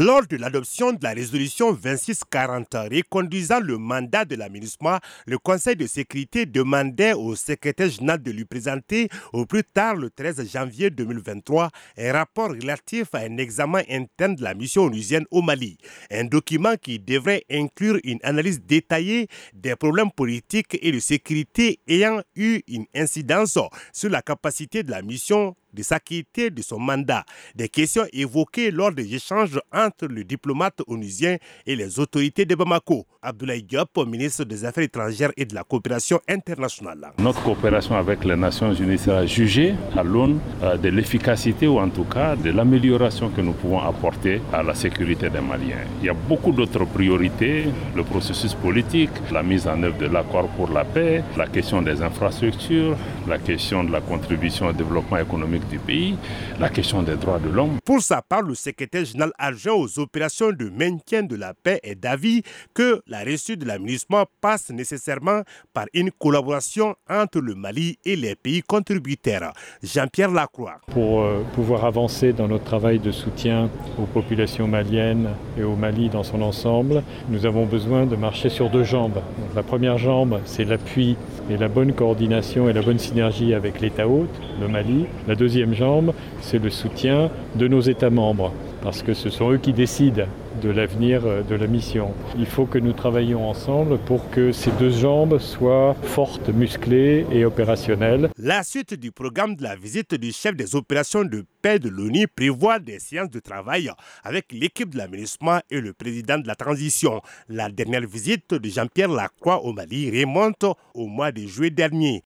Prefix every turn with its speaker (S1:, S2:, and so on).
S1: Lors de l'adoption de la résolution 2640 reconduisant le mandat de la MINUSMA, le Conseil de sécurité demandait au secrétaire général de lui présenter au plus tard le 13 janvier 2023 un rapport relatif à un examen interne de la mission onusienne au Mali. Un document qui devrait inclure une analyse détaillée des problèmes politiques et de sécurité ayant eu une incidence sur la capacité de la mission de s'acquitter de son mandat. Des questions évoquées lors des échanges entre le diplomate onusien et les autorités de Bamako. Abdoulaye Diop, ministre des Affaires étrangères et de la coopération internationale.
S2: Notre coopération avec les Nations Unies sera jugée à l'aune euh, de l'efficacité ou en tout cas de l'amélioration que nous pouvons apporter à la sécurité des Maliens. Il y a beaucoup d'autres priorités, le processus politique, la mise en œuvre de l'accord pour la paix, la question des infrastructures, la question de la contribution au développement économique du pays, la question des droits de l'homme.
S1: Pour sa part, le secrétaire général adjoint aux opérations de maintien de la paix est d'avis que la réussite de l'aménagement passe nécessairement par une collaboration entre le Mali et les pays contributeurs. Jean-Pierre Lacroix.
S3: Pour euh, pouvoir avancer dans notre travail de soutien aux populations maliennes et au Mali dans son ensemble, nous avons besoin de marcher sur deux jambes. la première jambe, c'est l'appui et la bonne coordination et la bonne synergie avec l'État hôte, le Mali. La deuxième jambe, c'est le soutien de nos États membres, parce que ce sont eux qui décident de l'avenir euh, de la mission. Il faut que nous travaillions ensemble pour que ces deux jambes soient fortes, musclées et opérationnelles.
S1: La suite du programme de la visite du chef des opérations de paix de l'ONU prévoit des séances de travail avec l'équipe de l'aménagement et le président de la transition. La dernière visite de Jean-Pierre Lacroix au Mali remonte au mois de juillet dernier.